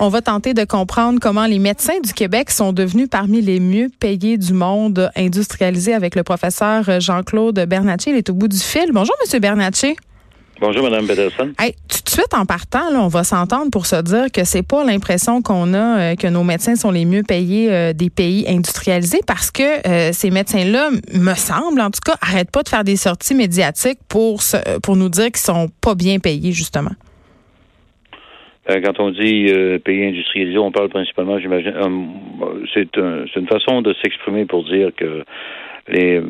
On va tenter de comprendre comment les médecins du Québec sont devenus parmi les mieux payés du monde industrialisé avec le professeur Jean-Claude Bernatchez. Il est au bout du fil. Bonjour, Monsieur Bernatchez. Bonjour, Mme Peterson. Hey, tout de suite, en partant, là, on va s'entendre pour se dire que c'est pas l'impression qu'on a euh, que nos médecins sont les mieux payés euh, des pays industrialisés parce que euh, ces médecins-là, me semble, en tout cas, arrêtent pas de faire des sorties médiatiques pour, pour nous dire qu'ils sont pas bien payés, justement. Euh, quand on dit euh, pays industrialisé, on parle principalement, j'imagine, euh, c'est une façon de s'exprimer pour dire que les,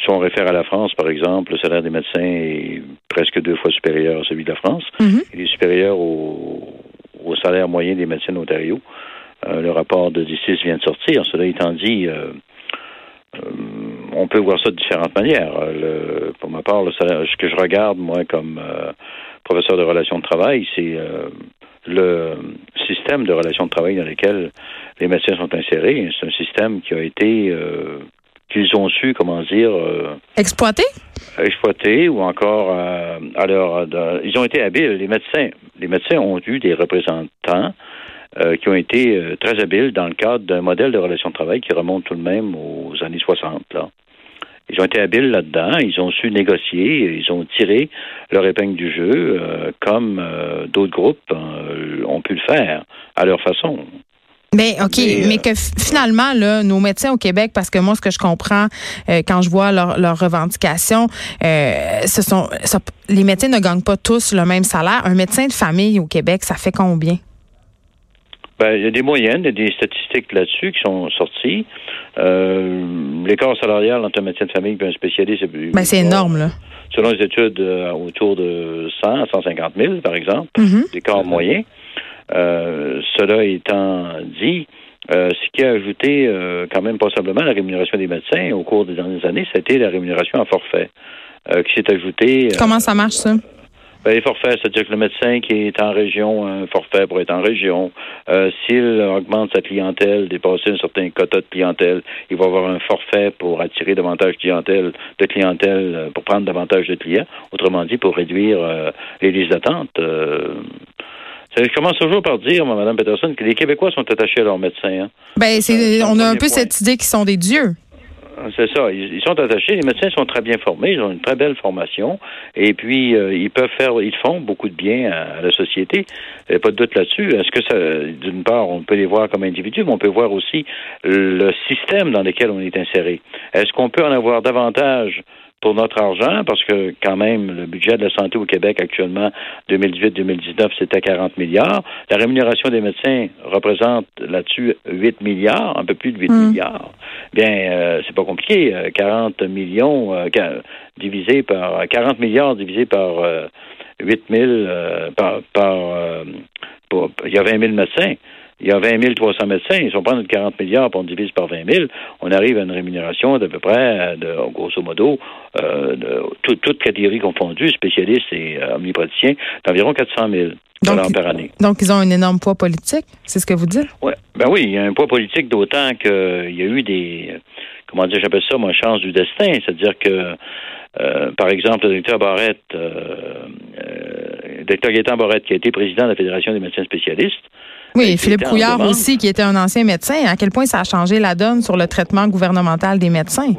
si on réfère à la France, par exemple, le salaire des médecins est presque deux fois supérieur à celui de la France. Mhm. Il est supérieur au, au, salaire moyen des médecins d'Ontario. le rapport de D6 vient de sortir. Cela étant dit, on peut voir ça de différentes manières. Le, pour ma part, le salaire, ce que je regarde, moi, comme professeur de relations de travail, c'est le système de relations de travail dans lequel les médecins sont insérés. C'est un système qui a été euh, qu'ils ont su, comment dire, euh, exploiter, exploiter ou encore euh, alors ils ont été habiles. Les médecins, les médecins ont eu des représentants qui ont été très habiles dans le cadre d'un modèle de relations de travail qui remonte tout de même aux années 60. Là. Ils ont été habiles là-dedans, ils ont su négocier, ils ont tiré leur épingle du jeu, euh, comme euh, d'autres groupes euh, ont pu le faire à leur façon. Mais OK, mais, que finalement, là, nos médecins au Québec, parce que moi, ce que je comprends quand je vois leurs revendications, ce sont les médecins ne gagnent pas tous le même salaire. Un médecin de famille au Québec, ça fait combien? Ben, il y a des moyennes, il y a des statistiques là-dessus qui sont sorties. Euh, l'écart salarial entre un médecin de famille et un spécialiste, c'est ben, c'est énorme, là. Selon les études, euh, autour de 100 à 150 000, par exemple, mm-hmm. l'écart moyen. Euh, cela étant dit, ce qui a ajouté quand même possiblement la rémunération des médecins au cours des dernières années, c'était la rémunération à forfait, qui s'est ajoutée. Comment ça marche, ça? Ben, les forfaits, c'est-à-dire que le médecin qui est en région a un forfait pour être en région. Euh, S'il augmente sa clientèle, dépasser un certain quota de clientèle, il va avoir un forfait pour attirer davantage de clientèle, de clientèle euh, pour prendre davantage de clients. Autrement dit, pour réduire euh, les listes d'attente. Euh, je commence toujours par dire, Mme Peterson, que les Québécois sont attachés à leurs médecins. Hein. Ben, c'est, on a un peu cette idée qu'ils sont des dieux. C'est ça. Ils, sont attachés. Les médecins sont très bien formés. Ils ont une très belle formation. Et puis, euh, ils peuvent faire, ils font beaucoup de bien à, la société. Il n'y a pas de doute là-dessus. Est-ce que ça, d'une part, on peut les voir comme individus, mais on peut voir aussi le système dans lequel on est inséré. Est-ce qu'on peut en avoir davantage pour notre argent, parce que quand même, le budget de la santé au Québec actuellement, 2018-2019, c'était 40 milliards. La rémunération des médecins représente là-dessus 8 milliards, un peu plus de 8 mm. milliards. Bien, euh, c'est pas compliqué. 40 euh, millions euh, divisé par 40 milliards divisé par 8 000 par, par il y a 20 000 médecins il y a 20 300 médecins, ils sont de 40 milliards, pour on divise par 20 000, on arrive à une rémunération d'à peu près, de, grosso modo, euh, de, toutes catégories confondues, spécialistes et euh, omnipraticiens, d'environ 400 000 dollars par année. Donc, ils ont un énorme poids politique, c'est ce que vous dites? Ouais, ben oui, il y a un poids politique d'autant qu'il y a eu des, comment dire, j'appelle ça, moi, chance du destin, c'est-à-dire que euh, par exemple, le docteur Barrette, euh, euh, docteur Gaétan Barrette, qui a été président de la Fédération des médecins spécialistes, oui, Philippe Couillard aussi, qui était un ancien médecin. À quel point ça a changé la donne sur le traitement gouvernemental des médecins?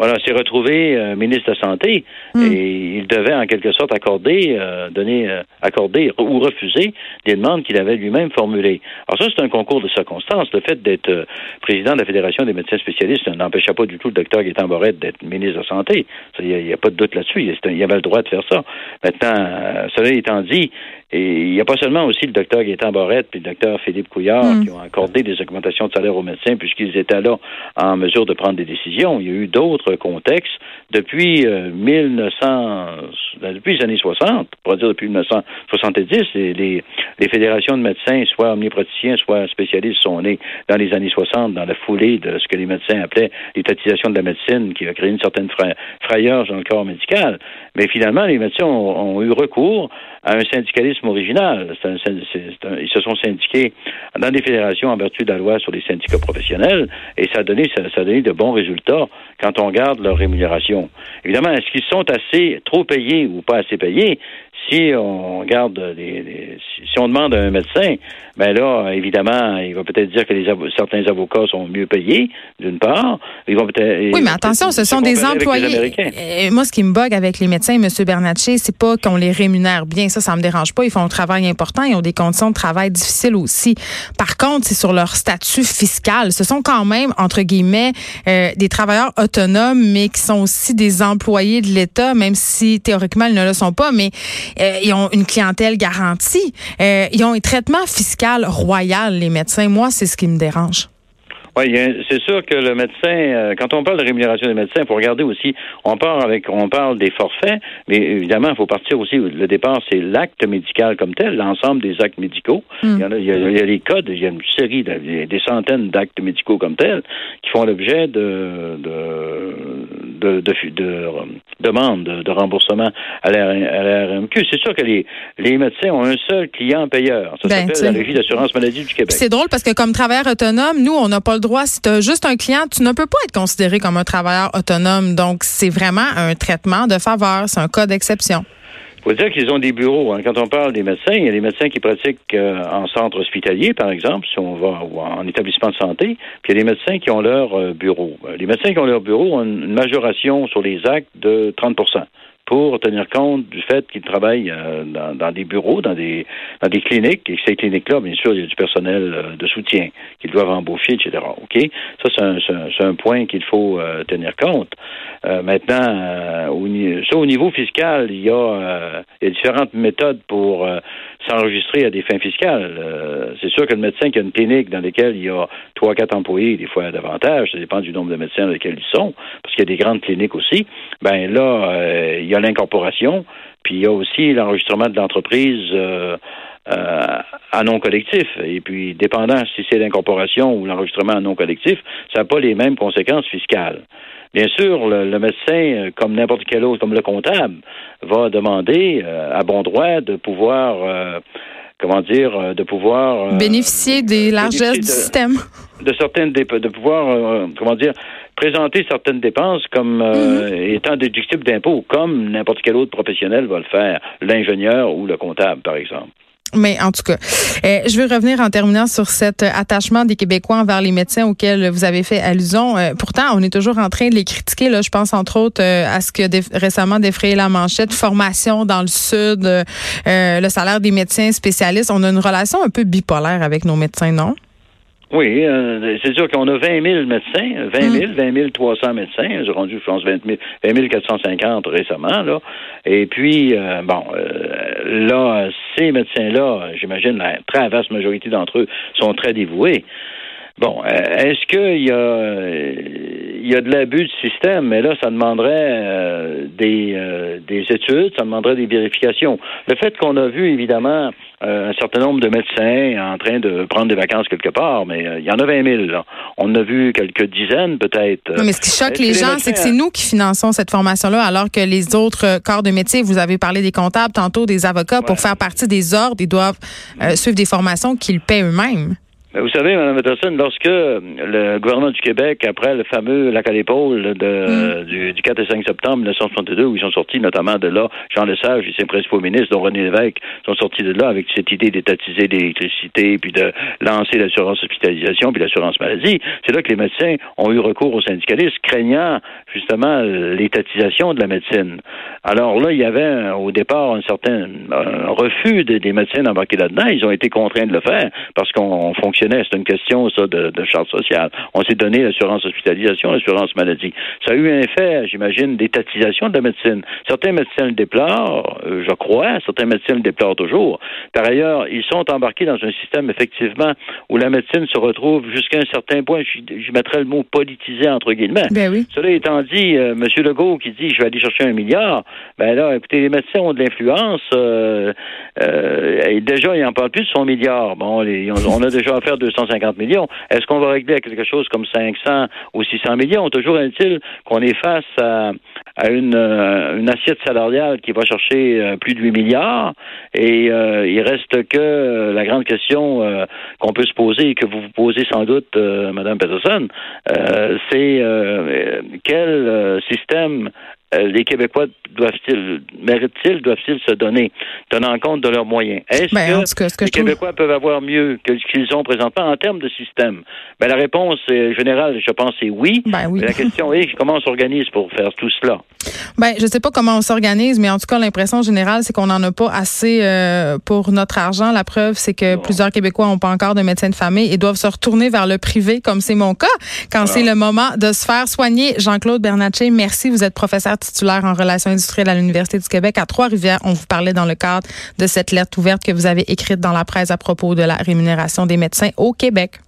Voilà, s'est retrouvé euh, ministre de la Santé hmm. et il devait en quelque sorte accorder, euh, donner, euh, accorder ou refuser des demandes qu'il avait lui-même formulées. Alors ça, c'est un concours de circonstances. Le fait d'être président de la Fédération des médecins spécialistes n'empêchait pas du tout le docteur Borette d'être ministre de la Santé. Il n'y a, pas de doute là-dessus. Il, avait le droit de faire ça. Maintenant, cela étant dit, Et il n'y a pas seulement aussi le docteur Gaétan Borette et le docteur Philippe Couillard mm. qui ont accordé des augmentations de salaire aux médecins puisqu'ils étaient là en mesure de prendre des décisions. Il y a eu d'autres contextes depuis 1900, euh, ben, depuis les années 60, pour dire depuis 1970, les, les, les fédérations de médecins, soit omnipraticiens, soit spécialistes, sont nés dans les années 60 dans la foulée de ce que les médecins appelaient l'étatisation de la médecine qui a créé une certaine frayeur dans le corps médical. Mais finalement, les médecins ont eu recours à un syndicalisme original. ils se sont syndiqués dans des fédérations en vertu de la loi sur les syndicats professionnels et ça a donné, ça, a donné de bons résultats quand on regarde leur rémunération. Évidemment, est-ce qu'ils sont assez trop payés ou pas assez payés? si on regarde les, si on demande à un médecin, ben là, évidemment, il va peut-être dire que les certains avocats sont mieux payés, d'une part. Ils vont peut-être. Oui, mais attention, ce sont des employés. Moi, ce qui me bug avec les médecins, M. Bernatchez, c'est pas qu'on les rémunère bien. Ça, ça me dérange pas. Ils font un travail important. Ils ont des conditions de travail difficiles aussi. Par contre, c'est sur leur statut fiscal. Ce sont quand même, entre guillemets, euh, des travailleurs autonomes, mais qui sont aussi des employés de l'État, même si théoriquement, ils ne le sont pas. Mais euh, ils ont une clientèle garantie. Euh, ils ont un traitement fiscal royal, les médecins. Moi, c'est ce qui me dérange. Oui, c'est sûr que le médecin, euh, quand on parle de rémunération des médecins, il faut regarder aussi, on parle avec, on parle des forfaits, mais évidemment, il faut partir aussi, le départ, c'est l'acte médical comme tel, l'ensemble des actes médicaux. Hmm. Il, y en a, il, y a, les codes, il y a une série, de, des centaines d'actes médicaux comme tels qui font l'objet de, de, de, de, demandes de remboursement à la, RMQ. C'est sûr que les, les médecins ont un seul client payeur. Ça ben, s'appelle la Régie d'assurance maladie du Québec. C'est drôle parce que comme travailleur autonome, nous, on n'a pas le droit. Si tu as juste un client, tu ne peux pas être considéré comme un travailleur autonome. Donc, c'est vraiment un traitement de faveur. C'est un cas d'exception. Faut dire qu'ils ont des bureaux. Hein. Quand on parle des médecins, il y a des médecins qui pratiquent euh, en centre hospitalier, par exemple, si on va ou en établissement de santé, puis il y a des médecins qui ont leur euh, bureau. Euh, les médecins qui ont leur bureau ont une majoration sur les actes de 30 pour tenir compte du fait qu'ils travaillent euh, dans, des bureaux, dans des, dans des cliniques, et ces cliniques-là, bien sûr, il y a du personnel euh, de soutien qu'ils doivent embaucher, etc. OK? Ça, c'est un, point qu'il faut euh, tenir compte. maintenant, au, ça, au niveau fiscal, il y a, il y a différentes méthodes pour s'enregistrer à des fins fiscales. C'est sûr que le médecin qui a une clinique dans laquelle il y a trois, quatre employés, des fois davantage, ça dépend du nombre de médecins dans lesquels ils sont, parce qu'il y a des grandes cliniques aussi, ben là, euh, il y a l'incorporation, puis il y a aussi l'enregistrement de l'entreprise euh, à non collectif. Et puis, dépendant si c'est l'incorporation ou l'enregistrement à non collectif, ça n'a pas les mêmes conséquences fiscales. Bien sûr, le, médecin, euh, comme n'importe quel autre, comme le comptable, va demander euh, à bon droit de pouvoir, euh, comment dire, de pouvoir bénéficier des largesses du système, de certaines de pouvoir, comment dire, présenter certaines dépenses comme mhm. étant déductibles d'impôts, comme n'importe quel autre professionnel va le faire, l'ingénieur ou le comptable, par exemple. Mais en tout cas, euh, je veux revenir en terminant sur cet attachement des Québécois envers les médecins auxquels vous avez fait allusion. Euh, pourtant, on est toujours en train de les critiquer. Là, je pense entre autres euh, à ce que récemment défrayé la manchette, formation dans le sud, le salaire des médecins spécialistes. On a une relation un peu bipolaire avec nos médecins, non? Oui, euh, c'est sûr qu'on a 20 000 médecins, 20 000, 20 300 médecins. J'ai rendu, je pense, 20 000, 20 450 récemment, là. Et puis, euh, bon, euh, là, ces médecins-là, j'imagine, la très vaste majorité d'entre eux sont très dévoués. Bon, est-ce qu'il y a il y a de l'abus du système, mais là, ça demanderait des, des études, ça demanderait des vérifications. Le fait qu'on a vu, évidemment, euh, un certain nombre de médecins en train de prendre des vacances quelque part, mais euh, il y en a 20 000. Là. On a vu quelques dizaines peut-être. mais ce qui choque les, gens, c'est que c'est nous qui finançons cette formation-là, alors que les autres euh, corps de métier, vous avez parlé des comptables, tantôt des avocats, pour faire partie des ordres, ils doivent suivre des formations qu'ils paient eux-mêmes. Vous savez, Mme Peterson, lorsque le gouvernement du Québec, après le fameux lac à l'épaule de, mm. du, 4 et 5 septembre 1962, où ils sont sortis notamment de là, Jean Lesage et ses principaux ministres, dont René Lévesque, sont sortis de là avec cette idée d'étatiser l'électricité, puis de lancer l'assurance hospitalisation, puis l'assurance maladie. C'est là que les médecins ont eu recours aux syndicalistes, craignant justement l'étatisation de la médecine. Alors là, il y avait au départ un certain refus des médecins d'embarquer là-dedans. Ils ont été contraints de le faire parce qu'on fonctionne C'est une question, ça, de, de charte sociale. On s'est donné l'assurance hospitalisation, l'assurance maladie. Ça a eu un effet, j'imagine, d'étatisation de la médecine. Certains médecins le déplorent, euh, je crois, certains médecins le déplorent toujours. Par ailleurs, ils sont embarqués dans un système, effectivement, où la médecine se retrouve jusqu'à un certain point, je, mettrais le mot politisé entre guillemets. Ben oui. Cela étant dit, euh, M. Legault qui dit je vais aller chercher un milliard, ben là, écoutez, les médecins ont de l'influence. Euh, euh, et déjà, ils n'en parlent plus de son milliard. Bon, on, a déjà affaire 250 millions. Est-ce qu'on va régler à quelque chose comme 500 ou 600 millions? Toujours est-il qu'on est face à, une, une, assiette salariale qui va chercher plus de 8 milliards et il reste que la grande question qu'on peut se poser et que vous vous posez sans doute, Mme Peterson, c'est quel système euh, les Québécois doivent-ils, méritent-ils, doivent-ils se donner, tenant compte de leurs moyens? Est-ce ben, que, les Québécois peuvent avoir mieux que ce qu'ils ont présentement en termes de système? Ben, la réponse générale, je pense, est oui. Ben, oui. La question est comment on s'organise pour faire tout cela? Ben, je sais pas comment on s'organise, mais en tout cas, l'impression générale, c'est qu'on n'en a pas assez euh, pour notre argent. La preuve, c'est que plusieurs Québécois n'ont pas encore de médecin de famille et doivent se retourner vers le privé, comme c'est mon cas, quand c'est le moment de se faire soigner. Jean-Claude Bernatchez, merci. Vous êtes professeur titulaire en relations industrielles à l'Université du Québec à Trois-Rivières. On vous parlait dans le cadre de cette lettre ouverte que vous avez écrite dans la presse à propos de la rémunération des médecins au Québec.